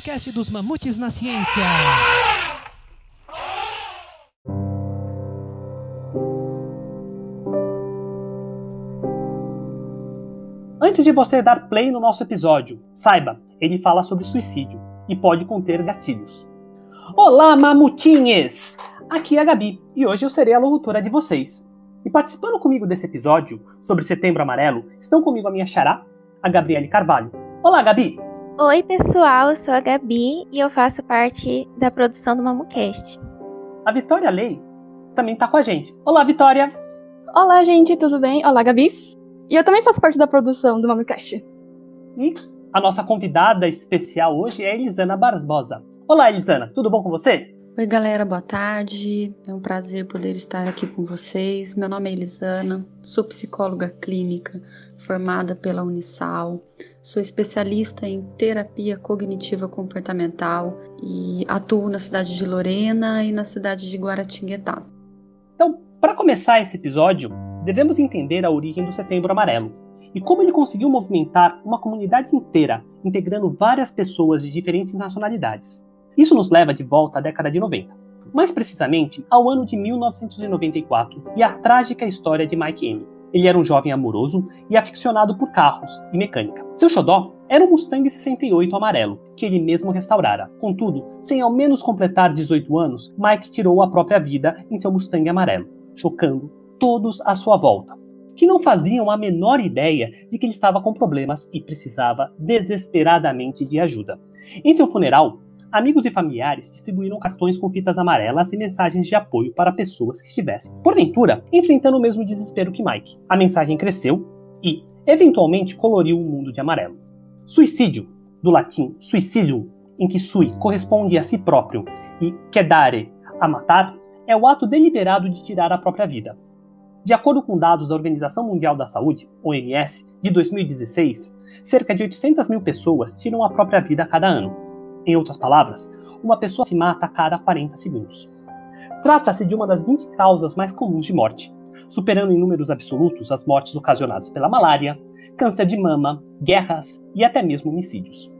podcast dos Mamutes na Ciência. Antes de você dar play no nosso episódio, saiba, ele fala sobre suicídio e pode conter gatilhos. Olá, mamutinhas! Aqui é a Gabi e hoje eu serei a locutora de vocês. E participando comigo desse episódio sobre Setembro Amarelo, estão comigo a minha xará, a Gabriele Carvalho. Olá, Gabi! Oi, pessoal, eu sou a Gabi e eu faço parte da produção do MamuCast. A Vitória Lei também está com a gente. Olá, Vitória! Olá, gente, tudo bem? Olá, Gabis. E eu também faço parte da produção do MamuCast. E a nossa convidada especial hoje é Elisana Barbosa. Olá, Elisana, tudo bom com você? Oi, galera, boa tarde. É um prazer poder estar aqui com vocês. Meu nome é Elisana, sou psicóloga clínica formada pela Unisal. Sou especialista em terapia cognitiva comportamental e atuo na cidade de Lorena e na cidade de Guaratinguetá. Então, para começar esse episódio, devemos entender a origem do Setembro Amarelo e como ele conseguiu movimentar uma comunidade inteira, integrando várias pessoas de diferentes nacionalidades. Isso nos leva de volta à década de 90, mais precisamente ao ano de 1994 e à trágica história de Mike M. Ele era um jovem amoroso e aficionado por carros e mecânica. Seu xodó era um Mustang 68 amarelo, que ele mesmo restaurara. Contudo, sem ao menos completar 18 anos, Mike tirou a própria vida em seu Mustang amarelo, chocando todos à sua volta, que não faziam a menor ideia de que ele estava com problemas e precisava desesperadamente de ajuda. Em seu funeral, amigos e familiares distribuíram cartões com fitas amarelas e mensagens de apoio para pessoas que estivessem, porventura, enfrentando o mesmo desespero que Mike. A mensagem cresceu e, eventualmente, coloriu o mundo de amarelo. Suicídio, do latim suicídio, em que sui corresponde a si próprio e quedare, a matar, é o ato deliberado de tirar a própria vida. De acordo com dados da Organização Mundial da Saúde, OMS, de 2016, cerca de 800 mil pessoas tiram a própria vida a cada ano. Em outras palavras, uma pessoa se mata a cada 40 segundos. Trata-se de uma das 20 causas mais comuns de morte, superando em números absolutos as mortes ocasionadas pela malária, câncer de mama, guerras e até mesmo homicídios.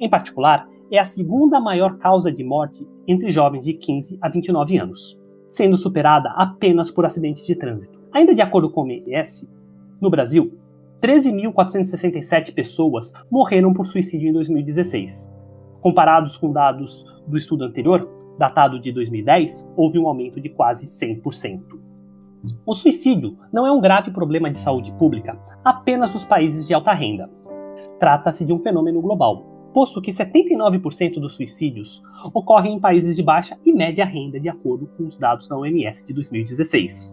Em particular, é a segunda maior causa de morte entre jovens de 15 a 29 anos, sendo superada apenas por acidentes de trânsito. Ainda de acordo com o OMS, no Brasil, 13.467 pessoas morreram por suicídio em 2016, Comparados com dados do estudo anterior, datado de 2010, houve um aumento de quase 100%. O suicídio não é um grave problema de saúde pública apenas nos países de alta renda. Trata-se de um fenômeno global, posto que 79% dos suicídios ocorrem em países de baixa e média renda, de acordo com os dados da OMS de 2016.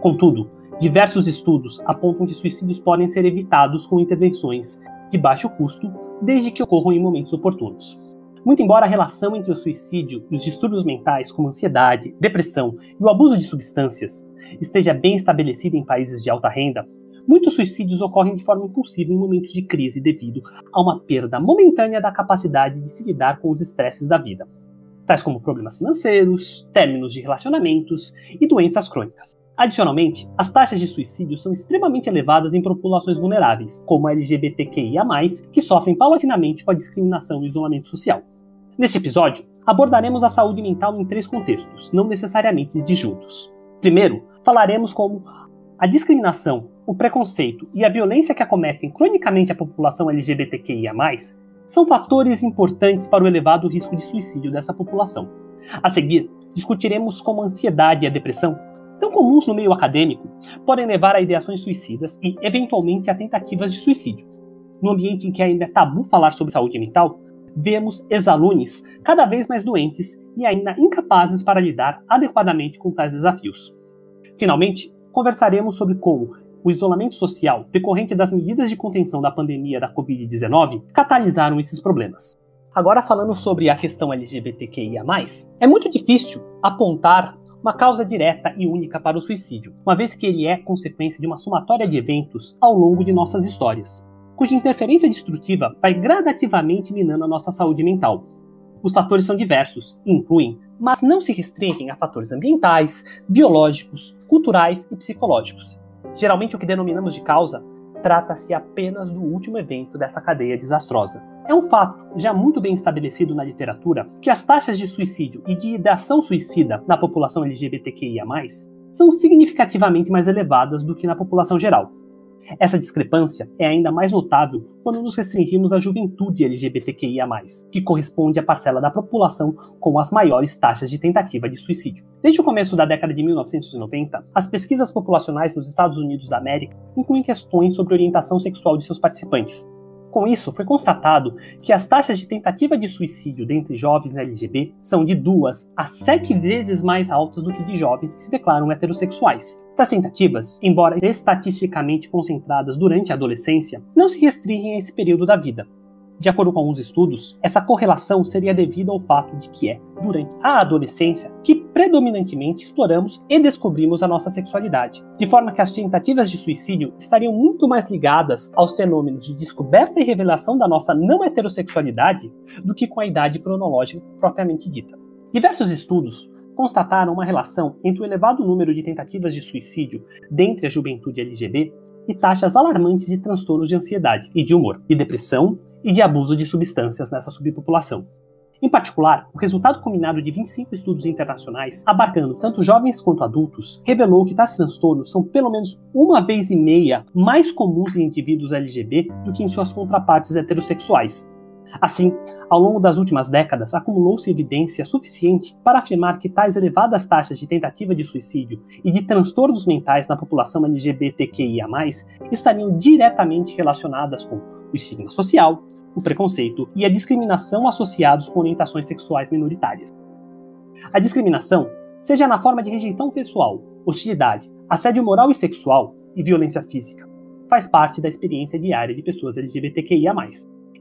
Contudo, diversos estudos apontam que suicídios podem ser evitados com intervenções de baixo custo desde que ocorram em momentos oportunos. Muito embora a relação entre o suicídio e os distúrbios mentais, como ansiedade, depressão e o abuso de substâncias, esteja bem estabelecida em países de alta renda, muitos suicídios ocorrem de forma impulsiva em momentos de crise devido a uma perda momentânea da capacidade de se lidar com os estresses da vida, tais como problemas financeiros, términos de relacionamentos e doenças crônicas. Adicionalmente, as taxas de suicídio são extremamente elevadas em populações vulneráveis, como a LGBTQIA, que sofrem paulatinamente com a discriminação e isolamento social. Neste episódio, abordaremos a saúde mental em três contextos, não necessariamente disjuntos. Primeiro, falaremos como a discriminação, o preconceito e a violência que acometem cronicamente a população LGBTQIA, são fatores importantes para o elevado risco de suicídio dessa população. A seguir, discutiremos como a ansiedade e a depressão tão comuns no meio acadêmico, podem levar a ideações suicidas e, eventualmente, a tentativas de suicídio. No ambiente em que ainda é tabu falar sobre saúde mental, vemos ex-alunos cada vez mais doentes e ainda incapazes para lidar adequadamente com tais desafios. Finalmente, conversaremos sobre como o isolamento social decorrente das medidas de contenção da pandemia da Covid-19 catalisaram esses problemas. Agora, falando sobre a questão LGBTQIA, é muito difícil apontar uma causa direta e única para o suicídio, uma vez que ele é consequência de uma somatória de eventos ao longo de nossas histórias, cuja interferência destrutiva vai gradativamente minando a nossa saúde mental. Os fatores são diversos incluem, mas não se restringem a fatores ambientais, biológicos, culturais e psicológicos. Geralmente, o que denominamos de causa trata-se apenas do último evento dessa cadeia desastrosa. É um fato, já muito bem estabelecido na literatura, que as taxas de suicídio e de ideação suicida na população LGBTQIA, são significativamente mais elevadas do que na população geral. Essa discrepância é ainda mais notável quando nos restringimos à juventude LGBTQIA, que corresponde à parcela da população com as maiores taxas de tentativa de suicídio. Desde o começo da década de 1990, as pesquisas populacionais nos Estados Unidos da América incluem questões sobre orientação sexual de seus participantes, com isso, foi constatado que as taxas de tentativa de suicídio dentre jovens LGB são de duas a sete vezes mais altas do que de jovens que se declaram heterossexuais. Essas tentativas, embora estatisticamente concentradas durante a adolescência, não se restringem a esse período da vida, de acordo com alguns estudos, essa correlação seria devida ao fato de que é durante a adolescência que predominantemente exploramos e descobrimos a nossa sexualidade, de forma que as tentativas de suicídio estariam muito mais ligadas aos fenômenos de descoberta e revelação da nossa não heterossexualidade do que com a idade cronológica propriamente dita. Diversos estudos constataram uma relação entre o elevado número de tentativas de suicídio dentre a juventude LGBT e taxas alarmantes de transtornos de ansiedade e de humor, e depressão, e de abuso de substâncias nessa subpopulação. Em particular, o resultado combinado de 25 estudos internacionais, abarcando tanto jovens quanto adultos, revelou que tais transtornos são pelo menos uma vez e meia mais comuns em indivíduos LGB do que em suas contrapartes heterossexuais. Assim, ao longo das últimas décadas, acumulou-se evidência suficiente para afirmar que tais elevadas taxas de tentativa de suicídio e de transtornos mentais na população LGBTQIA, estariam diretamente relacionadas com o estigma social, o preconceito e a discriminação associados com orientações sexuais minoritárias. A discriminação, seja na forma de rejeição pessoal, hostilidade, assédio moral e sexual e violência física, faz parte da experiência diária de pessoas LGBTQIA,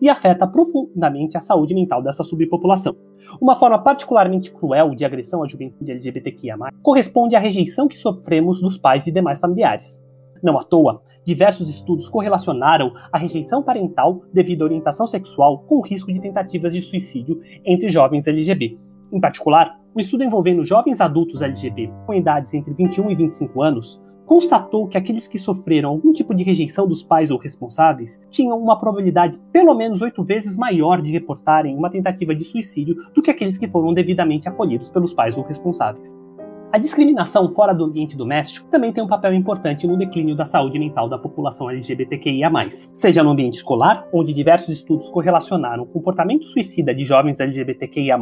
e afeta profundamente a saúde mental dessa subpopulação. Uma forma particularmente cruel de agressão à juventude LGBTQIA, corresponde à rejeição que sofremos dos pais e demais familiares. Não à toa, diversos estudos correlacionaram a rejeição parental devido à orientação sexual com o risco de tentativas de suicídio entre jovens LGB. Em particular, um estudo envolvendo jovens adultos LGB com idades entre 21 e 25 anos constatou que aqueles que sofreram algum tipo de rejeição dos pais ou responsáveis tinham uma probabilidade pelo menos oito vezes maior de reportarem uma tentativa de suicídio do que aqueles que foram devidamente acolhidos pelos pais ou responsáveis. A discriminação fora do ambiente doméstico também tem um papel importante no declínio da saúde mental da população LGBTQIA, seja no ambiente escolar, onde diversos estudos correlacionaram o comportamento suicida de jovens LGBTQIA,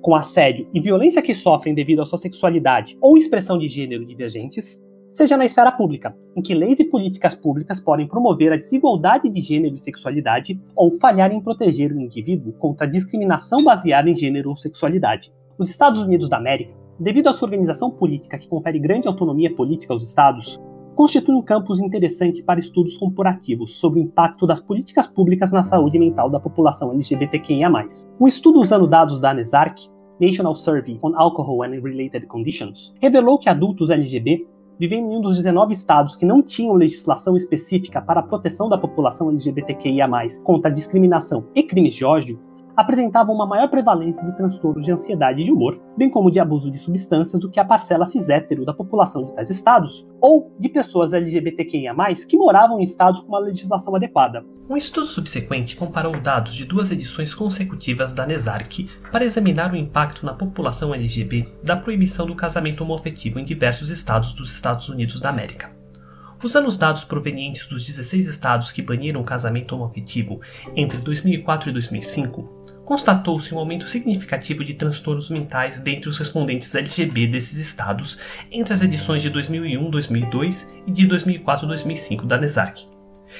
com assédio e violência que sofrem devido à sua sexualidade ou expressão de gênero divergentes, seja na esfera pública, em que leis e políticas públicas podem promover a desigualdade de gênero e sexualidade ou falhar em proteger o indivíduo contra a discriminação baseada em gênero ou sexualidade. Os Estados Unidos da América devido à sua organização política que confere grande autonomia política aos estados, constitui um campus interessante para estudos comparativos sobre o impacto das políticas públicas na saúde mental da população LGBTQIA+. Um estudo usando dados da NESARC, National Survey on Alcohol and Related Conditions, revelou que adultos LGB vivendo em um dos 19 estados que não tinham legislação específica para a proteção da população LGBTQIA+, contra discriminação e crimes de ódio, apresentavam uma maior prevalência de transtornos de ansiedade e de humor, bem como de abuso de substâncias do que a parcela cis-hétero da população de tais estados, ou de pessoas LGBTQIA+, que moravam em estados com uma legislação adequada. Um estudo subsequente comparou dados de duas edições consecutivas da NESARC para examinar o impacto na população LGB da proibição do casamento homoafetivo em diversos estados dos Estados Unidos da América. Usando os dados provenientes dos 16 estados que baniram o casamento homoafetivo entre 2004 e 2005, constatou-se um aumento significativo de transtornos mentais dentre os respondentes LGB desses estados entre as edições de 2001-2002 e de 2004-2005 da NESARC.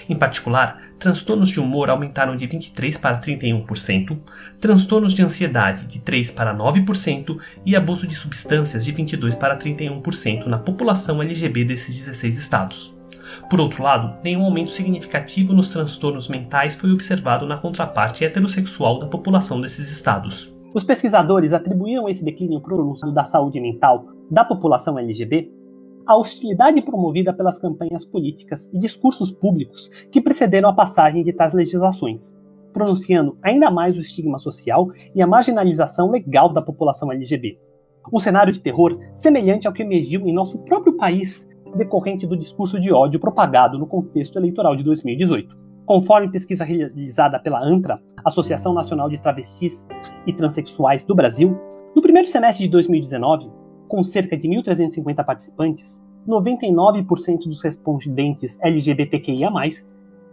Em particular, transtornos de humor aumentaram de 23 para 31%, transtornos de ansiedade de 3 para 9% e abuso de substâncias de 22 para 31% na população LGB desses 16 estados. Por outro lado, nenhum aumento significativo nos transtornos mentais foi observado na contraparte heterossexual da população desses estados. Os pesquisadores atribuíram esse declínio pronunciado da saúde mental da população LGB à hostilidade promovida pelas campanhas políticas e discursos públicos que precederam a passagem de tais legislações, pronunciando ainda mais o estigma social e a marginalização legal da população LGB. Um cenário de terror semelhante ao que emergiu em nosso próprio país decorrente do discurso de ódio propagado no contexto eleitoral de 2018. Conforme pesquisa realizada pela ANTRA, Associação Nacional de Travestis e Transsexuais do Brasil, no primeiro semestre de 2019, com cerca de 1.350 participantes, 99% dos respondentes LGBTQIA+,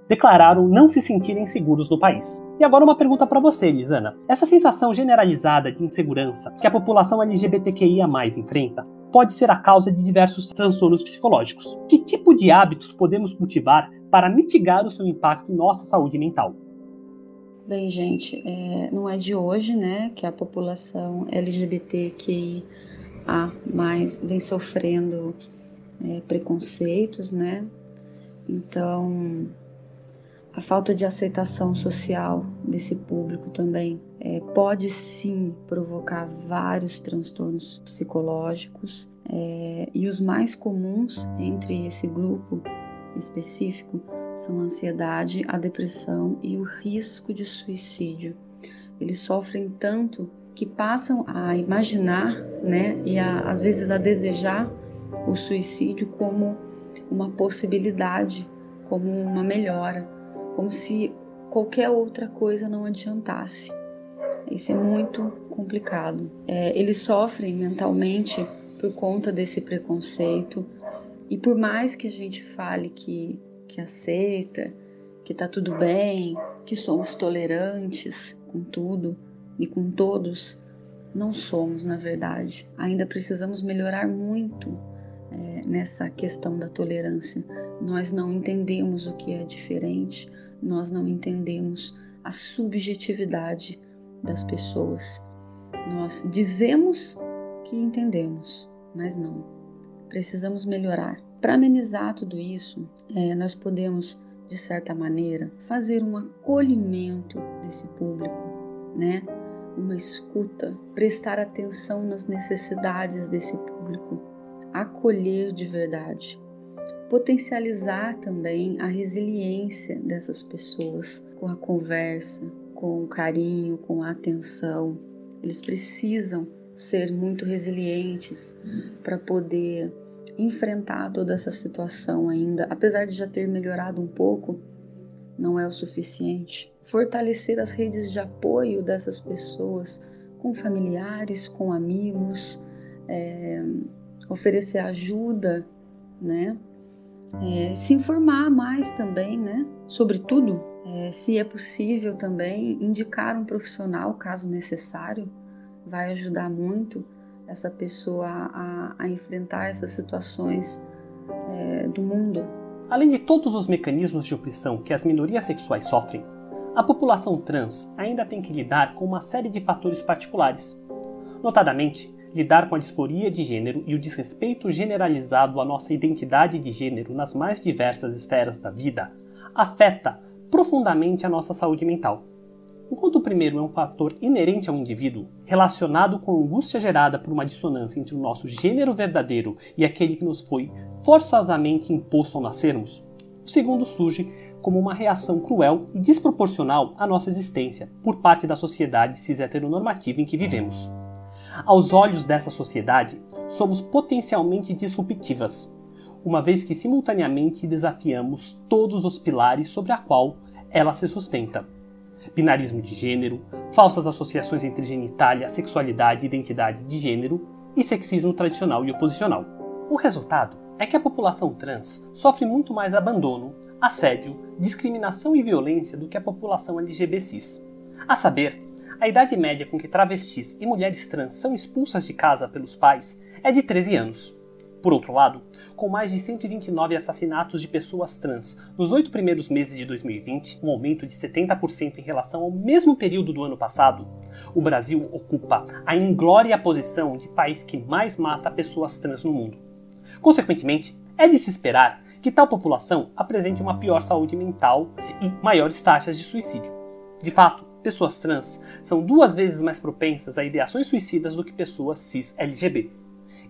declararam não se sentirem seguros no país. E agora uma pergunta para você, Lisana. Essa sensação generalizada de insegurança que a população LGBTQIA+ enfrenta pode ser a causa de diversos transtornos psicológicos. Que tipo de hábitos podemos cultivar para mitigar o seu impacto em nossa saúde mental? Bem, gente, é, não é de hoje, né, que a população LGBTQIA vem sofrendo é, preconceitos, né? Então, a falta de aceitação social desse público também é, pode sim provocar vários transtornos psicológicos é, e os mais comuns entre esse grupo específico são a ansiedade, a depressão e o risco de suicídio. Eles sofrem tanto que passam a imaginar, né, e a, às vezes a desejar o suicídio como uma possibilidade, como uma melhora como se qualquer outra coisa não adiantasse. Isso é muito complicado. É, eles sofrem mentalmente por conta desse preconceito e por mais que a gente fale que, que aceita, que tá tudo bem, que somos tolerantes com tudo e com todos, não somos, na verdade. Ainda precisamos melhorar muito é, nessa questão da tolerância. Nós não entendemos o que é diferente, nós não entendemos a subjetividade das pessoas. Nós dizemos que entendemos, mas não. Precisamos melhorar. Para amenizar tudo isso, é, nós podemos, de certa maneira, fazer um acolhimento desse público, né? Uma escuta, prestar atenção nas necessidades desse público, acolher de verdade potencializar também a resiliência dessas pessoas com a conversa, com o carinho, com a atenção. Eles precisam ser muito resilientes para poder enfrentar toda essa situação ainda, apesar de já ter melhorado um pouco, não é o suficiente. Fortalecer as redes de apoio dessas pessoas com familiares, com amigos, é, oferecer ajuda, né? É, se informar mais também, né? Sobre tudo, é, se é possível também indicar um profissional, caso necessário, vai ajudar muito essa pessoa a, a enfrentar essas situações é, do mundo. Além de todos os mecanismos de opressão que as minorias sexuais sofrem, a população trans ainda tem que lidar com uma série de fatores particulares. Notadamente, lidar com a disforia de gênero e o desrespeito generalizado à nossa identidade de gênero nas mais diversas esferas da vida afeta profundamente a nossa saúde mental. Enquanto o primeiro é um fator inerente ao indivíduo, relacionado com a angústia gerada por uma dissonância entre o nosso gênero verdadeiro e aquele que nos foi forçosamente imposto ao nascermos, o segundo surge como uma reação cruel e desproporcional à nossa existência por parte da sociedade cis heteronormativa em que vivemos. Aos olhos dessa sociedade, somos potencialmente disruptivas, uma vez que simultaneamente desafiamos todos os pilares sobre a qual ela se sustenta. Binarismo de gênero, falsas associações entre genitália, sexualidade e identidade de gênero e sexismo tradicional e oposicional. O resultado é que a população trans sofre muito mais abandono, assédio, discriminação e violência do que a população LGBTs. A saber, a idade média com que travestis e mulheres trans são expulsas de casa pelos pais é de 13 anos. Por outro lado, com mais de 129 assassinatos de pessoas trans nos oito primeiros meses de 2020, um aumento de 70% em relação ao mesmo período do ano passado, o Brasil ocupa a inglória posição de país que mais mata pessoas trans no mundo. Consequentemente, é de se esperar que tal população apresente uma pior saúde mental e maiores taxas de suicídio. De fato, pessoas trans são duas vezes mais propensas a ideações suicidas do que pessoas cis LGBT.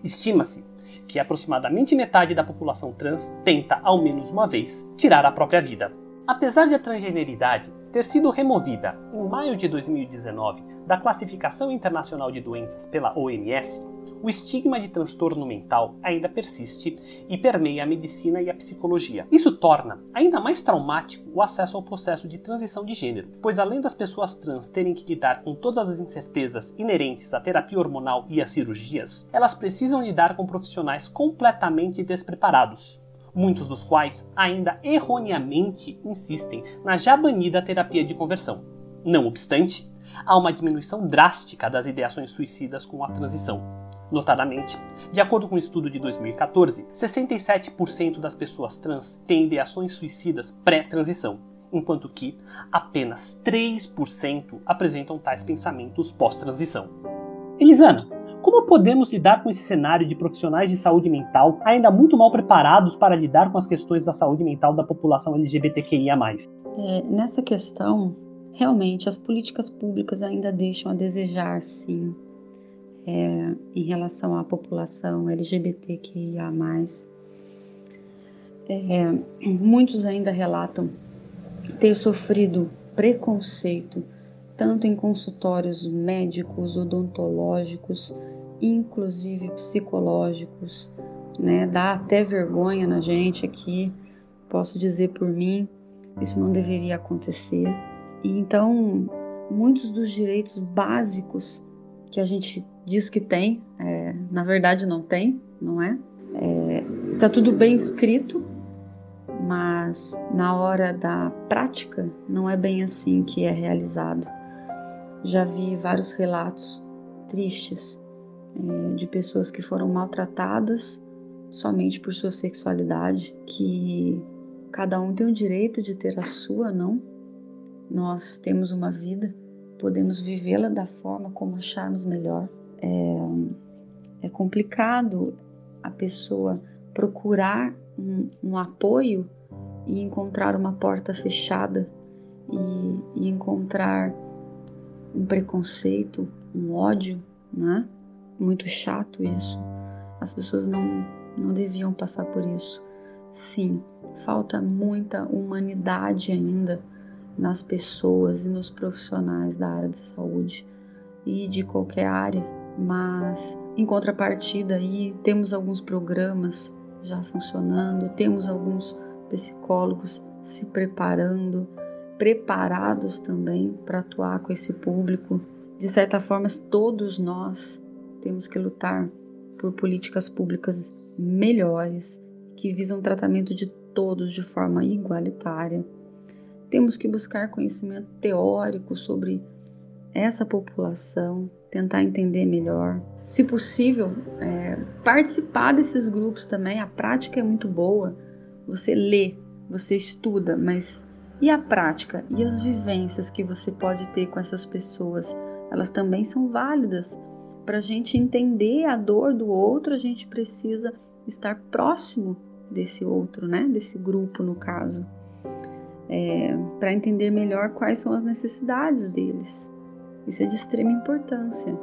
Estima-se que aproximadamente metade da população trans tenta, ao menos uma vez, tirar a própria vida. Apesar de a transgeneridade ter sido removida em maio de 2019 da Classificação Internacional de Doenças pela OMS, o estigma de transtorno mental ainda persiste e permeia a medicina e a psicologia. Isso torna ainda mais traumático o acesso ao processo de transição de gênero, pois além das pessoas trans terem que lidar com todas as incertezas inerentes à terapia hormonal e às cirurgias, elas precisam lidar com profissionais completamente despreparados, muitos dos quais ainda erroneamente insistem na já banida terapia de conversão. Não obstante, há uma diminuição drástica das ideações suicidas com a transição. Notadamente, de acordo com um estudo de 2014, 67% das pessoas trans têm ideações suicidas pré-transição, enquanto que apenas 3% apresentam tais pensamentos pós-transição. Elisana, como podemos lidar com esse cenário de profissionais de saúde mental ainda muito mal preparados para lidar com as questões da saúde mental da população LGBTQIA? É, nessa questão, realmente as políticas públicas ainda deixam a desejar, sim é, em relação à população LGBTQIA. É, muitos ainda relatam ter sofrido preconceito, tanto em consultórios médicos, odontológicos, inclusive psicológicos, né? Dá até vergonha na gente aqui, posso dizer por mim, isso não deveria acontecer. E então, muitos dos direitos básicos que a gente diz que tem, é, na verdade não tem, não é? é? Está tudo bem escrito, mas na hora da prática não é bem assim que é realizado. Já vi vários relatos tristes é, de pessoas que foram maltratadas somente por sua sexualidade, que cada um tem o direito de ter a sua, não? Nós temos uma vida, podemos vivê-la da forma como acharmos melhor é, é complicado a pessoa procurar um, um, apoio e encontrar uma porta fechada e, e encontrar um preconceito, um ódio, né? Muito chato isso. As pessoas não, não deviam passar por isso. Sim, falta muita humanidade ainda nas pessoas e nos profissionais da área de saúde e de qualquer área mas em contrapartida aí temos alguns programas já funcionando, temos alguns psicólogos se preparando, preparados também para atuar com esse público. De certa forma, todos nós temos que lutar por políticas públicas melhores que visam o tratamento de todos de forma igualitária. Temos que buscar conhecimento teórico sobre essa população, tentar entender melhor. Se possível, é, participar desses grupos também. A prática é muito boa. Você lê, você estuda, mas e a prática? E as vivências que você pode ter com essas pessoas? Elas também são válidas. Para a gente entender a dor do outro, a gente precisa estar próximo desse outro, né? Desse grupo, no caso. É, para entender melhor quais são as necessidades deles. Isso é de extrema importância.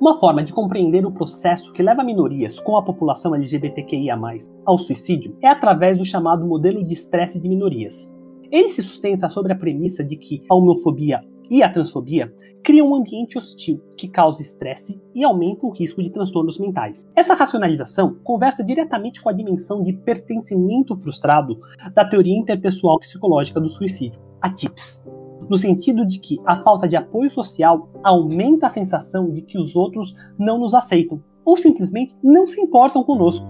Uma forma de compreender o processo que leva minorias, como a população LGBTQIA, ao suicídio é através do chamado modelo de estresse de minorias. Ele se sustenta sobre a premissa de que a homofobia e a transfobia criam um ambiente hostil que causa estresse e aumenta o risco de transtornos mentais. Essa racionalização conversa diretamente com a dimensão de pertencimento frustrado da teoria interpessoal psicológica do suicídio, a TIPS no sentido de que a falta de apoio social aumenta a sensação de que os outros não nos aceitam ou simplesmente não se importam conosco.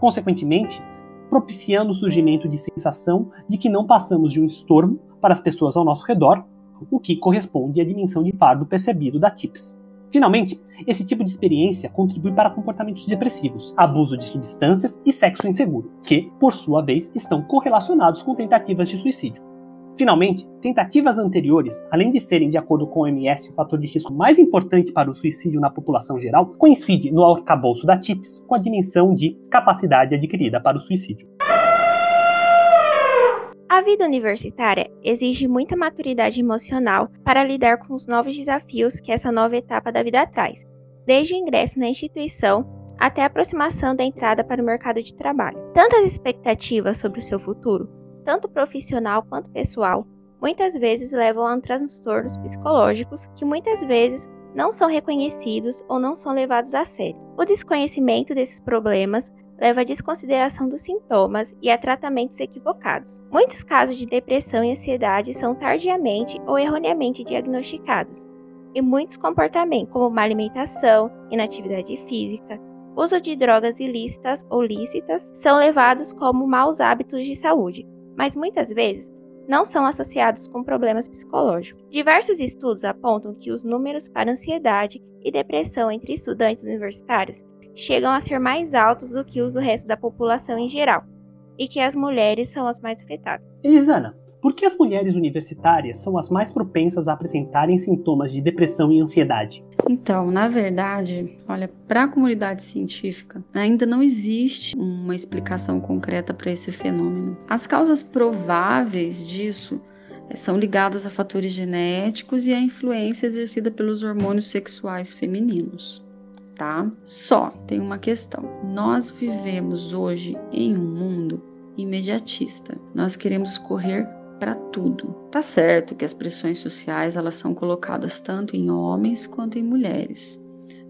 Consequentemente, propiciando o surgimento de sensação de que não passamos de um estorvo para as pessoas ao nosso redor, o que corresponde à dimensão de fardo percebido da TIPS. Finalmente, esse tipo de experiência contribui para comportamentos depressivos, abuso de substâncias e sexo inseguro, que, por sua vez, estão correlacionados com tentativas de suicídio. Finalmente, tentativas anteriores, além de serem, de acordo com o OMS, o fator de risco mais importante para o suicídio na população geral, coincide no arcabouço da TIPS com a dimensão de capacidade adquirida para o suicídio. A vida universitária exige muita maturidade emocional para lidar com os novos desafios que essa nova etapa da vida traz, desde o ingresso na instituição até a aproximação da entrada para o mercado de trabalho. Tantas expectativas sobre o seu futuro, tanto profissional quanto pessoal, muitas vezes levam a transtornos psicológicos que muitas vezes não são reconhecidos ou não são levados a sério. O desconhecimento desses problemas leva à desconsideração dos sintomas e a tratamentos equivocados. Muitos casos de depressão e ansiedade são tardiamente ou erroneamente diagnosticados, e muitos comportamentos, como má alimentação, inatividade física, uso de drogas ilícitas ou lícitas, são levados como maus hábitos de saúde, mas muitas vezes não são associados com problemas psicológicos. Diversos estudos apontam que os números para ansiedade e depressão entre estudantes universitários chegam a ser mais altos do que os do resto da população em geral, e que as mulheres são as mais afetadas. Elisana, por que as mulheres universitárias são as mais propensas a apresentarem sintomas de depressão e ansiedade? Então, na verdade, olha, para a comunidade científica, ainda não existe uma explicação concreta para esse fenômeno. As causas prováveis disso eh, são ligadas a fatores genéticos e à influência exercida pelos hormônios sexuais femininos. Tá? Só tem uma questão. Nós vivemos hoje em um mundo imediatista. Nós queremos correr para tudo. Tá certo que as pressões sociais elas são colocadas tanto em homens quanto em mulheres.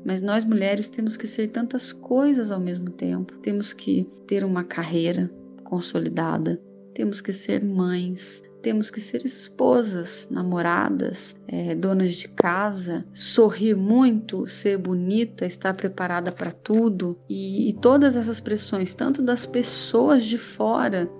Mas nós mulheres temos que ser tantas coisas ao mesmo tempo. Temos que ter uma carreira consolidada, temos que ser mães, temos que ser esposas, namoradas, é, donas de casa, sorrir muito, ser bonita, estar preparada para tudo e, e todas essas pressões, tanto das pessoas de fora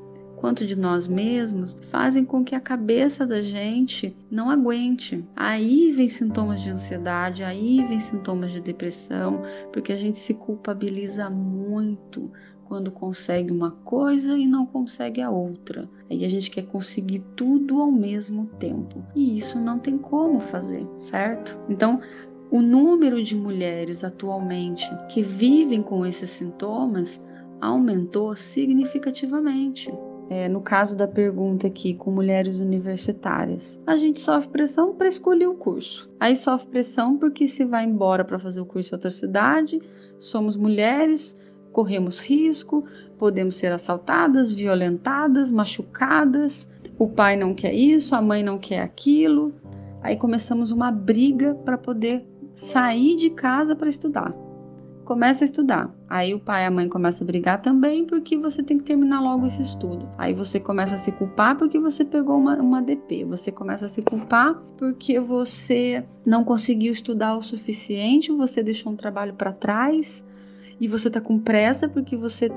quanto de nós mesmos fazem com que a cabeça da gente não aguente. Aí vem sintomas de ansiedade, aí vem sintomas de depressão, porque a gente se culpabiliza muito quando consegue uma coisa e não consegue a outra. Aí a gente quer conseguir tudo ao mesmo tempo. E isso não tem como fazer, certo? Então, o número de mulheres atualmente que vivem com esses sintomas aumentou significativamente é, no caso da pergunta aqui com mulheres universitárias, a gente sofre pressão para escolher o curso. Aí sofre pressão porque se vai embora para fazer o curso em outra cidade, somos mulheres, corremos risco, podemos ser assaltadas, violentadas, machucadas. O pai não quer isso, a mãe não quer aquilo. Aí começamos uma briga para poder sair de casa para estudar começa a estudar. Aí o pai e a mãe começam a brigar também porque você tem que terminar logo esse estudo. Aí você começa a se culpar porque você pegou uma, uma DP. Você começa a se culpar porque você não conseguiu estudar o suficiente, você deixou um trabalho para trás e você tá com pressa porque você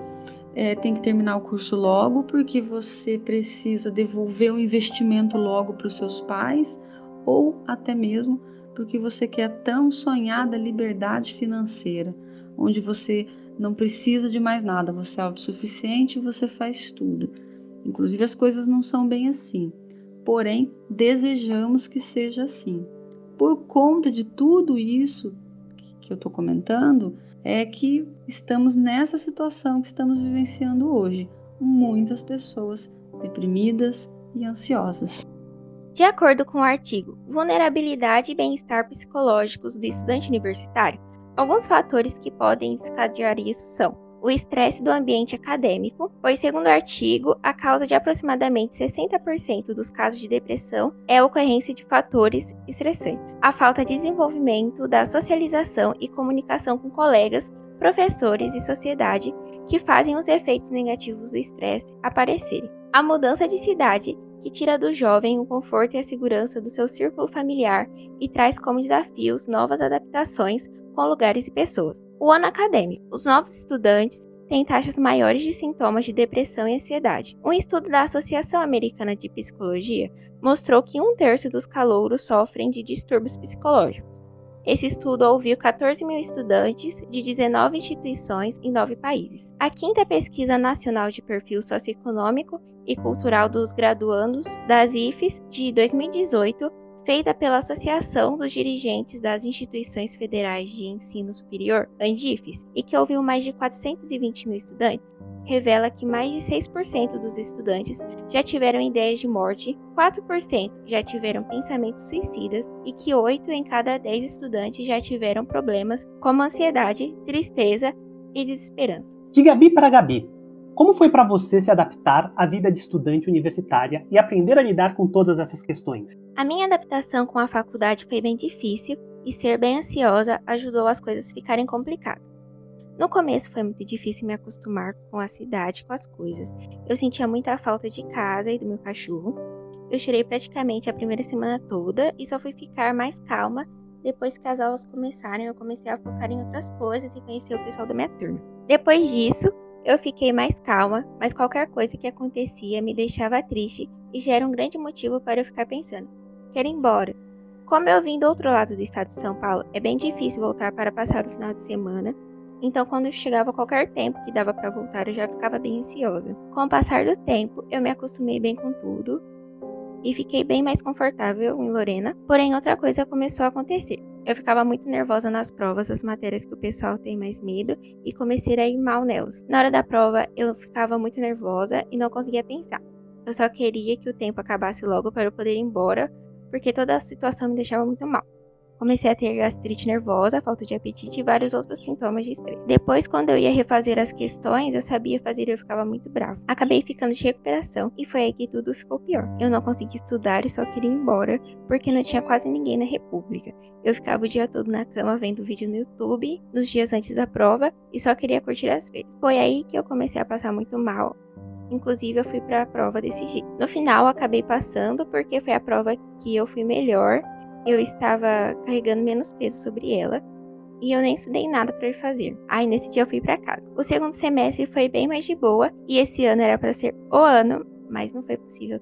é, tem que terminar o curso logo, porque você precisa devolver o investimento logo para os seus pais, ou até mesmo porque você quer tão sonhada liberdade financeira onde você não precisa de mais nada, você é autossuficiente e você faz tudo. Inclusive, as coisas não são bem assim. Porém, desejamos que seja assim. Por conta de tudo isso que eu estou comentando, é que estamos nessa situação que estamos vivenciando hoje. Muitas pessoas deprimidas e ansiosas. De acordo com o artigo Vulnerabilidade e Bem-Estar Psicológicos do Estudante Universitário, Alguns fatores que podem desencadear isso são o estresse do ambiente acadêmico, pois, segundo o artigo, a causa de aproximadamente 60% dos casos de depressão é a ocorrência de fatores estressantes. A falta de desenvolvimento da socialização e comunicação com colegas, professores e sociedade que fazem os efeitos negativos do estresse aparecerem. A mudança de cidade que tira do jovem o conforto e a segurança do seu círculo familiar e traz como desafios novas adaptações com lugares e pessoas. O ano acadêmico. Os novos estudantes têm taxas maiores de sintomas de depressão e ansiedade. Um estudo da Associação Americana de Psicologia mostrou que um terço dos calouros sofrem de distúrbios psicológicos. Esse estudo ouviu 14 mil estudantes de 19 instituições em 9 países. A quinta pesquisa nacional de perfil socioeconômico e cultural dos graduandos das IFES de 2018 feita pela Associação dos Dirigentes das Instituições Federais de Ensino Superior, ANDIFES, e que ouviu mais de 420 mil estudantes, revela que mais de 6% dos estudantes já tiveram ideias de morte, 4% já tiveram pensamentos suicidas e que 8 em cada 10 estudantes já tiveram problemas como ansiedade, tristeza e desesperança. De Gabi para Gabi, como foi para você se adaptar à vida de estudante universitária e aprender a lidar com todas essas questões? A minha adaptação com a faculdade foi bem difícil e ser bem ansiosa ajudou as coisas ficarem complicadas. No começo foi muito difícil me acostumar com a cidade, com as coisas. Eu sentia muita falta de casa e do meu cachorro. Eu chorei praticamente a primeira semana toda e só fui ficar mais calma depois que as aulas começaram. Eu comecei a focar em outras coisas e conhecer o pessoal da minha turma. Depois disso, eu fiquei mais calma, mas qualquer coisa que acontecia me deixava triste e já era um grande motivo para eu ficar pensando: quero ir embora. Como eu vim do outro lado do estado de São Paulo, é bem difícil voltar para passar o final de semana então, quando chegava qualquer tempo que dava para voltar, eu já ficava bem ansiosa. Com o passar do tempo, eu me acostumei bem com tudo e fiquei bem mais confortável em Lorena. Porém, outra coisa começou a acontecer. Eu ficava muito nervosa nas provas, as matérias que o pessoal tem mais medo, e comecei a ir mal nelas. Na hora da prova, eu ficava muito nervosa e não conseguia pensar. Eu só queria que o tempo acabasse logo para eu poder ir embora, porque toda a situação me deixava muito mal. Comecei a ter gastrite nervosa, falta de apetite e vários outros sintomas de estresse. Depois, quando eu ia refazer as questões, eu sabia fazer e eu ficava muito bravo. Acabei ficando de recuperação e foi aí que tudo ficou pior. Eu não consegui estudar e só queria ir embora porque não tinha quase ninguém na República. Eu ficava o dia todo na cama vendo vídeo no YouTube nos dias antes da prova e só queria curtir as férias. Foi aí que eu comecei a passar muito mal Inclusive, eu fui para a prova desse jeito. No final, acabei passando porque foi a prova que eu fui melhor eu estava carregando menos peso sobre ela e eu nem estudei nada para fazer. Aí nesse dia eu fui para casa. O segundo semestre foi bem mais de boa e esse ano era para ser o ano, mas não foi possível.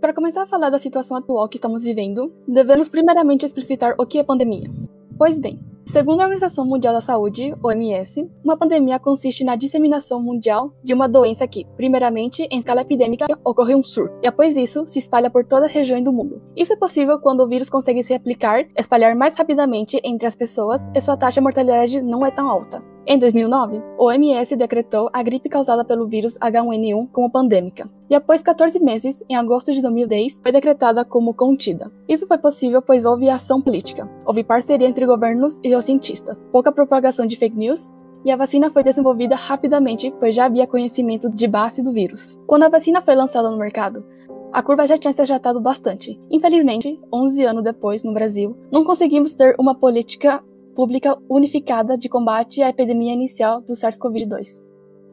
Para começar a falar da situação atual que estamos vivendo, devemos primeiramente explicitar o que é pandemia. Pois bem, Segundo a Organização Mundial da Saúde, OMS, uma pandemia consiste na disseminação mundial de uma doença que, primeiramente, em escala epidêmica, ocorre um surto, e após isso, se espalha por toda a região do mundo. Isso é possível quando o vírus consegue se aplicar, espalhar mais rapidamente entre as pessoas e sua taxa de mortalidade não é tão alta. Em 2009, o OMS decretou a gripe causada pelo vírus H1N1 como pandêmica, e após 14 meses, em agosto de 2010, foi decretada como contida. Isso foi possível pois houve ação política, houve parceria entre governos e os cientistas, pouca propagação de fake news e a vacina foi desenvolvida rapidamente, pois já havia conhecimento de base do vírus. Quando a vacina foi lançada no mercado, a curva já tinha se ajustado bastante. Infelizmente, 11 anos depois, no Brasil, não conseguimos ter uma política pública unificada de combate à epidemia inicial do SARS-CoV-2.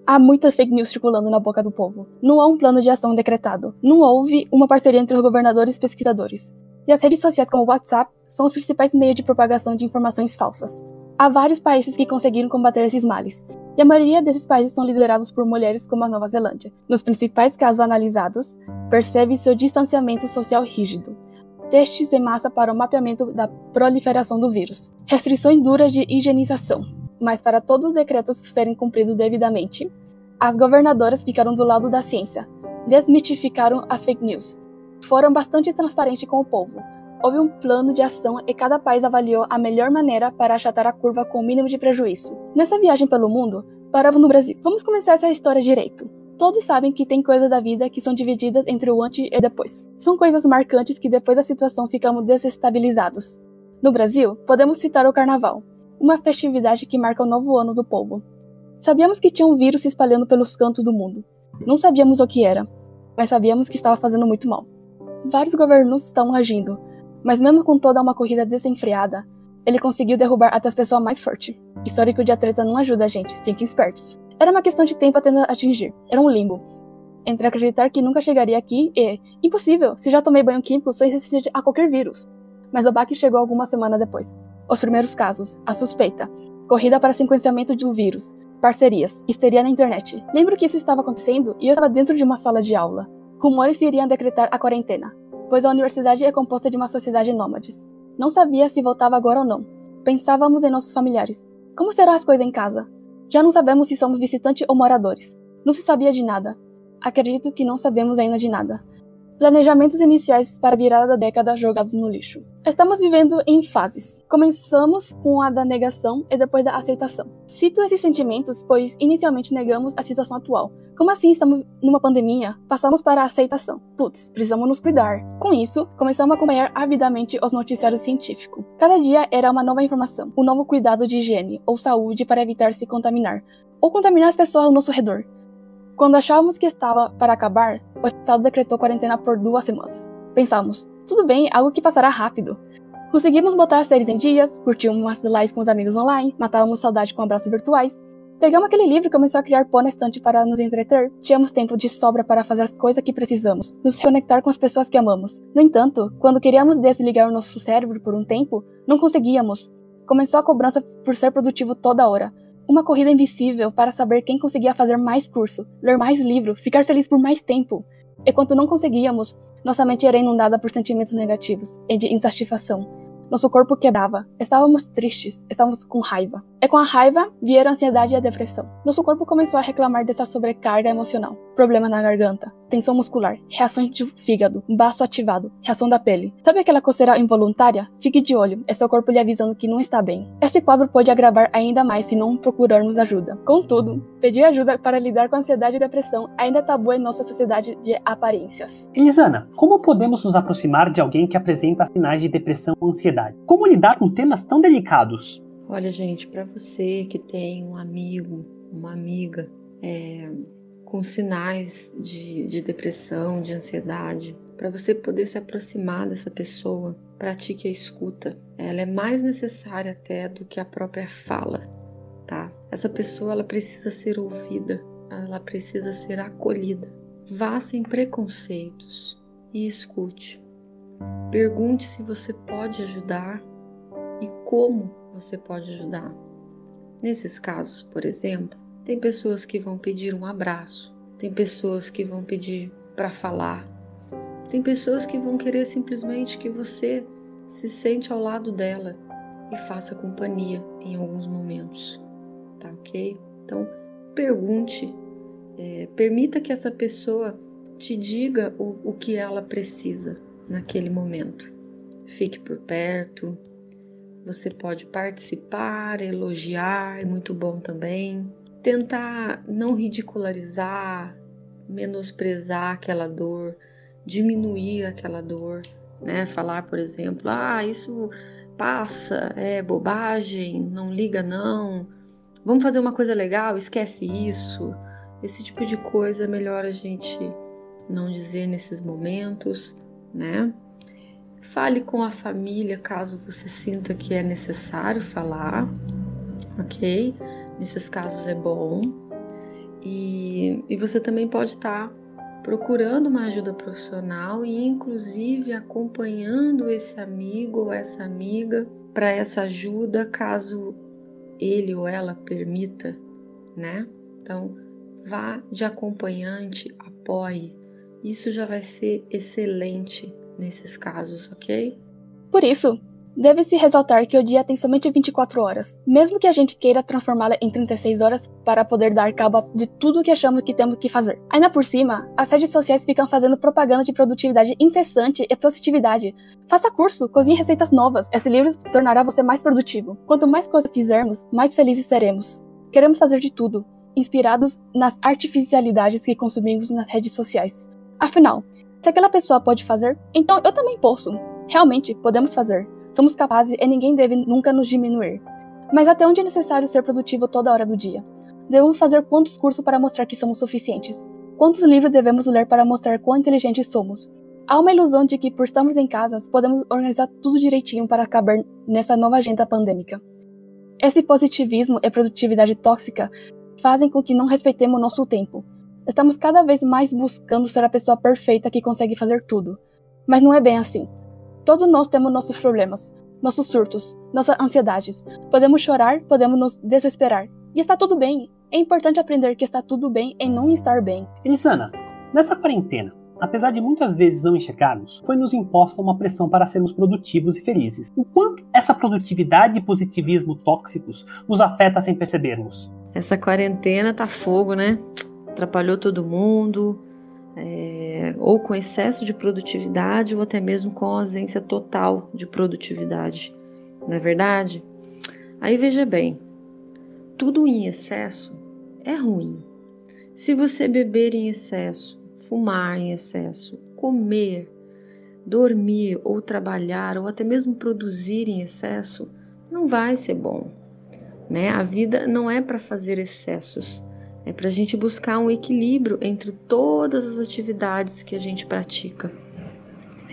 Há muitas fake news circulando na boca do povo. Não há um plano de ação decretado. Não houve uma parceria entre os governadores e pesquisadores. E as redes sociais como o WhatsApp são os principais meios de propagação de informações falsas. Há vários países que conseguiram combater esses males, e a maioria desses países são liderados por mulheres como a Nova Zelândia. Nos principais casos analisados, percebe seu distanciamento social rígido, testes em massa para o mapeamento da proliferação do vírus, restrições duras de higienização. Mas para todos os decretos serem cumpridos devidamente, as governadoras ficaram do lado da ciência, desmitificaram as fake news, foram bastante transparentes com o povo. Houve um plano de ação e cada país avaliou a melhor maneira para achatar a curva com o mínimo de prejuízo. Nessa viagem pelo mundo, paramos no Brasil. Vamos começar essa história direito. Todos sabem que tem coisas da vida que são divididas entre o antes e depois. São coisas marcantes que depois da situação ficamos desestabilizados. No Brasil, podemos citar o Carnaval, uma festividade que marca o novo ano do povo. Sabíamos que tinha um vírus se espalhando pelos cantos do mundo. Não sabíamos o que era, mas sabíamos que estava fazendo muito mal. Vários governos estão agindo, mas mesmo com toda uma corrida desenfreada, ele conseguiu derrubar até as pessoas mais fortes. Histórico de atleta não ajuda a gente, fiquem espertos. Era uma questão de tempo até atingir. Era um limbo. Entre acreditar que nunca chegaria aqui e impossível, se já tomei banho químico, sou resistente a qualquer vírus. Mas o baque chegou alguma semana depois. Os primeiros casos, a suspeita, corrida para sequenciamento do vírus, parcerias, histeria na internet. Lembro que isso estava acontecendo e eu estava dentro de uma sala de aula. Rumores se iriam decretar a quarentena, pois a universidade é composta de uma sociedade nômades. Não sabia se voltava agora ou não. Pensávamos em nossos familiares. Como serão as coisas em casa? Já não sabemos se somos visitantes ou moradores. Não se sabia de nada. Acredito que não sabemos ainda de nada. Planejamentos iniciais para a virada da década jogados no lixo. Estamos vivendo em fases. Começamos com a da negação e depois da aceitação. Cito esses sentimentos, pois inicialmente negamos a situação atual. Como assim estamos numa pandemia? Passamos para a aceitação. Putz, precisamos nos cuidar. Com isso, começamos a acompanhar avidamente os noticiários científicos. Cada dia era uma nova informação, um novo cuidado de higiene ou saúde para evitar se contaminar, ou contaminar as pessoas ao nosso redor. Quando achávamos que estava para acabar, o Estado decretou quarentena por duas semanas. Pensávamos, tudo bem, algo que passará rápido. Conseguimos botar séries em dias, curtimos umas com os amigos online, matávamos saudade com abraços virtuais. Pegamos aquele livro e começou a criar pó na estante para nos entreter. Tínhamos tempo de sobra para fazer as coisas que precisamos, nos reconectar com as pessoas que amamos. No entanto, quando queríamos desligar o nosso cérebro por um tempo, não conseguíamos. Começou a cobrança por ser produtivo toda hora. Uma corrida invisível para saber quem conseguia fazer mais curso, ler mais livro, ficar feliz por mais tempo. E quando não conseguíamos, nossa mente era inundada por sentimentos negativos e de insatisfação. Nosso corpo quebrava. Estávamos tristes, estávamos com raiva. E com a raiva vieram a ansiedade e a depressão. Nosso corpo começou a reclamar dessa sobrecarga emocional. Problema na garganta, tensão muscular, reações de fígado, baço ativado, reação da pele. Sabe aquela coceira involuntária? Fique de olho, é seu corpo lhe avisando que não está bem. Esse quadro pode agravar ainda mais se não procurarmos ajuda. Contudo, pedir ajuda para lidar com a ansiedade e depressão ainda é tabu em nossa sociedade de aparências. Elisana, como podemos nos aproximar de alguém que apresenta sinais de depressão ou ansiedade? Como lidar com temas tão delicados? Olha, gente, para você que tem um amigo, uma amiga é, com sinais de, de depressão, de ansiedade, para você poder se aproximar dessa pessoa, pratique a escuta. Ela é mais necessária até do que a própria fala, tá? Essa pessoa ela precisa ser ouvida, ela precisa ser acolhida. Vá sem preconceitos e escute. Pergunte se você pode ajudar e como você pode ajudar. Nesses casos, por exemplo, tem pessoas que vão pedir um abraço, tem pessoas que vão pedir para falar, tem pessoas que vão querer simplesmente que você se sente ao lado dela e faça companhia em alguns momentos, tá ok? Então, pergunte, é, permita que essa pessoa te diga o, o que ela precisa naquele momento. Fique por perto, você pode participar, elogiar, é muito bom também. Tentar não ridicularizar, menosprezar aquela dor, diminuir aquela dor, né? Falar, por exemplo, ah, isso passa, é bobagem, não liga não. Vamos fazer uma coisa legal, esquece isso. Esse tipo de coisa é melhor a gente não dizer nesses momentos, né? Fale com a família caso você sinta que é necessário falar, ok? Nesses casos é bom. E, e você também pode estar tá procurando uma ajuda profissional e, inclusive, acompanhando esse amigo ou essa amiga para essa ajuda, caso ele ou ela permita, né? Então, vá de acompanhante, apoie. Isso já vai ser excelente nesses casos, ok? Por isso, deve-se ressaltar que o dia tem somente 24 horas, mesmo que a gente queira transformá-la em 36 horas para poder dar cabo de tudo o que achamos que temos que fazer. Ainda por cima, as redes sociais ficam fazendo propaganda de produtividade incessante e positividade. Faça curso, cozinhe receitas novas. Esse livro tornará você mais produtivo. Quanto mais coisas fizermos, mais felizes seremos. Queremos fazer de tudo, inspirados nas artificialidades que consumimos nas redes sociais. Afinal, se aquela pessoa pode fazer, então eu também posso. Realmente, podemos fazer. Somos capazes e ninguém deve nunca nos diminuir. Mas até onde é necessário ser produtivo toda hora do dia? Devemos fazer quantos cursos para mostrar que somos suficientes? Quantos livros devemos ler para mostrar quão inteligentes somos? Há uma ilusão de que, por estarmos em casa, podemos organizar tudo direitinho para caber nessa nova agenda pandêmica. Esse positivismo e produtividade tóxica fazem com que não respeitemos nosso tempo, Estamos cada vez mais buscando ser a pessoa perfeita que consegue fazer tudo. Mas não é bem assim. Todos nós temos nossos problemas, nossos surtos, nossas ansiedades. Podemos chorar, podemos nos desesperar. E está tudo bem. É importante aprender que está tudo bem em não estar bem. Elisana, nessa quarentena, apesar de muitas vezes não enxergarmos, foi nos imposta uma pressão para sermos produtivos e felizes. O quanto essa produtividade e positivismo tóxicos nos afeta sem percebermos? Essa quarentena tá fogo, né? Atrapalhou todo mundo, é, ou com excesso de produtividade, ou até mesmo com ausência total de produtividade. Não é verdade? Aí veja bem, tudo em excesso é ruim. Se você beber em excesso, fumar em excesso, comer, dormir ou trabalhar ou até mesmo produzir em excesso, não vai ser bom. Né? A vida não é para fazer excessos. É para a gente buscar um equilíbrio entre todas as atividades que a gente pratica.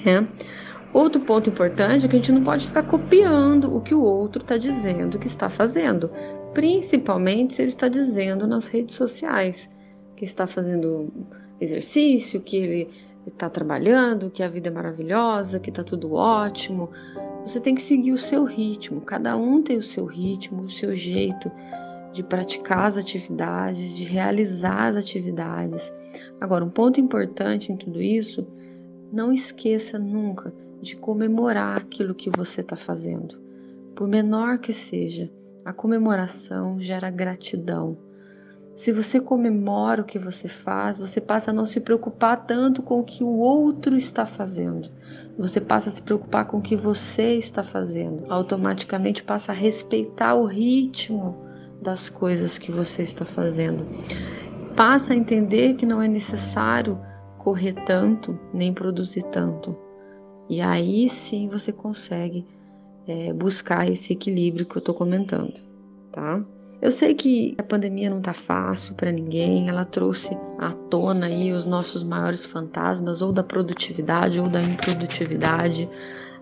Né? Outro ponto importante é que a gente não pode ficar copiando o que o outro está dizendo que está fazendo, principalmente se ele está dizendo nas redes sociais que está fazendo exercício, que ele está trabalhando, que a vida é maravilhosa, que está tudo ótimo. Você tem que seguir o seu ritmo, cada um tem o seu ritmo, o seu jeito de praticar as atividades, de realizar as atividades. Agora, um ponto importante em tudo isso, não esqueça nunca de comemorar aquilo que você está fazendo, por menor que seja. A comemoração gera gratidão. Se você comemora o que você faz, você passa a não se preocupar tanto com o que o outro está fazendo. Você passa a se preocupar com o que você está fazendo. Automaticamente passa a respeitar o ritmo das coisas que você está fazendo. Passa a entender que não é necessário correr tanto nem produzir tanto. E aí sim você consegue é, buscar esse equilíbrio que eu estou comentando, tá? Eu sei que a pandemia não tá fácil para ninguém, ela trouxe à tona aí os nossos maiores fantasmas, ou da produtividade ou da improdutividade,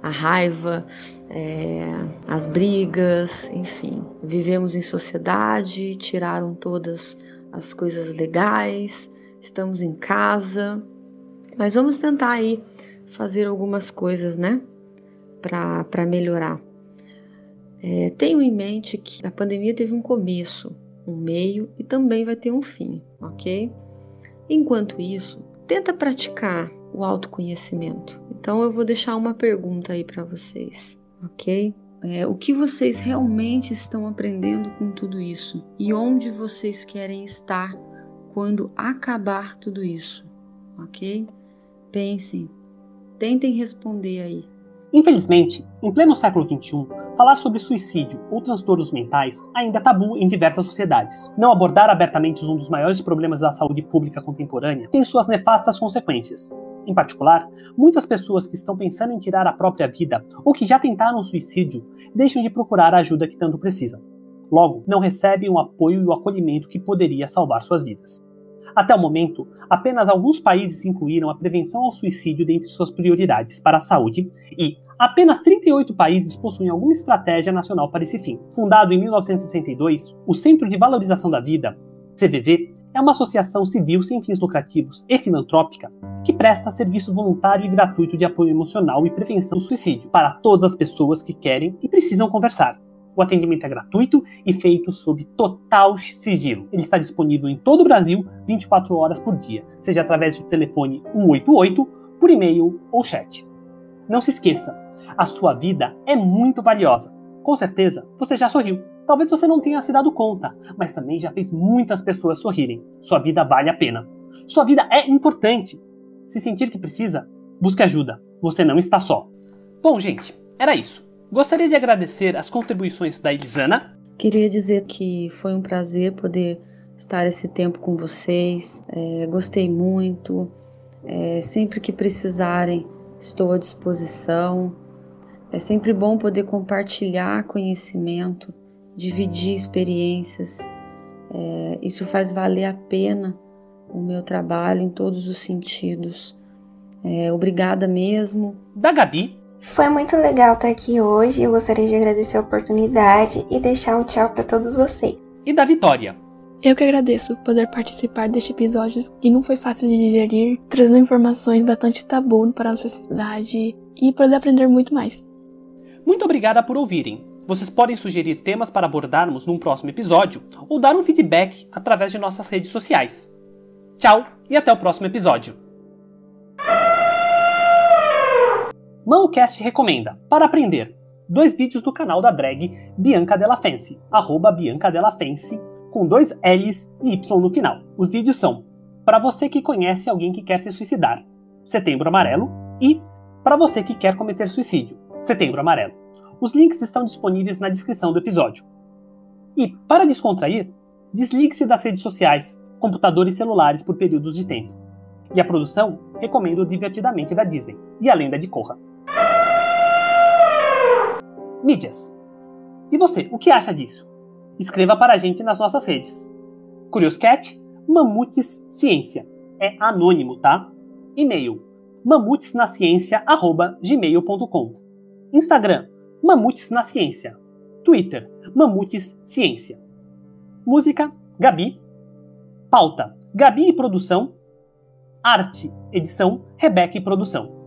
a raiva, é, as brigas, enfim. Vivemos em sociedade, tiraram todas as coisas legais, estamos em casa, mas vamos tentar aí fazer algumas coisas, né, para melhorar. É, tenho em mente que a pandemia teve um começo, um meio e também vai ter um fim, ok? Enquanto isso, tenta praticar o autoconhecimento. Então eu vou deixar uma pergunta aí para vocês, ok? É, o que vocês realmente estão aprendendo com tudo isso e onde vocês querem estar quando acabar tudo isso, ok? Pensem, tentem responder aí. Infelizmente, em pleno século XXI, falar sobre suicídio ou transtornos mentais ainda é tabu em diversas sociedades. Não abordar abertamente um dos maiores problemas da saúde pública contemporânea tem suas nefastas consequências. Em particular, muitas pessoas que estão pensando em tirar a própria vida ou que já tentaram suicídio deixam de procurar a ajuda que tanto precisam. Logo, não recebem o apoio e o acolhimento que poderia salvar suas vidas. Até o momento, apenas alguns países incluíram a prevenção ao suicídio dentre suas prioridades para a saúde e apenas 38 países possuem alguma estratégia nacional para esse fim. Fundado em 1962, o Centro de Valorização da Vida, CVV, é uma associação civil sem fins lucrativos e filantrópica que presta serviço voluntário e gratuito de apoio emocional e prevenção do suicídio para todas as pessoas que querem e precisam conversar. O atendimento é gratuito e feito sob total sigilo. Ele está disponível em todo o Brasil 24 horas por dia, seja através do telefone 188, por e-mail ou chat. Não se esqueça, a sua vida é muito valiosa. Com certeza, você já sorriu. Talvez você não tenha se dado conta, mas também já fez muitas pessoas sorrirem. Sua vida vale a pena. Sua vida é importante. Se sentir que precisa, busque ajuda. Você não está só. Bom, gente, era isso. Gostaria de agradecer as contribuições da Elisana. Queria dizer que foi um prazer poder estar esse tempo com vocês. É, gostei muito. É, sempre que precisarem, estou à disposição. É sempre bom poder compartilhar conhecimento, dividir experiências. É, isso faz valer a pena o meu trabalho em todos os sentidos. É, obrigada mesmo. Da Gabi. Foi muito legal estar aqui hoje. Eu gostaria de agradecer a oportunidade e deixar um tchau para todos vocês. E da Vitória. Eu que agradeço poder participar deste episódio que não foi fácil de digerir, trazendo informações bastante tabu para a sociedade e poder aprender muito mais. Muito obrigada por ouvirem. Vocês podem sugerir temas para abordarmos num próximo episódio ou dar um feedback através de nossas redes sociais. Tchau e até o próximo episódio. Mancast recomenda, para aprender, dois vídeos do canal da drag Bianca Della Fence, arroba Bianca Della Fence, com dois L's e Y no final. Os vídeos são para você que conhece alguém que quer se suicidar, Setembro Amarelo, e para você que quer cometer suicídio, Setembro Amarelo. Os links estão disponíveis na descrição do episódio. E, para descontrair, desligue-se das redes sociais, computadores e celulares por períodos de tempo. E a produção recomendo Divertidamente da Disney e A Lenda de Korra. Mídias. E você, o que acha disso? Escreva para a gente nas nossas redes. Curioscat, Mamutes Ciência. É anônimo, tá? E-mail mamutesnaciência@gmail.com. Instagram: Mamutes na Ciência. Twitter: Mamutes Ciência. Música: Gabi. Pauta: Gabi e produção. Arte, edição, Rebeca e produção.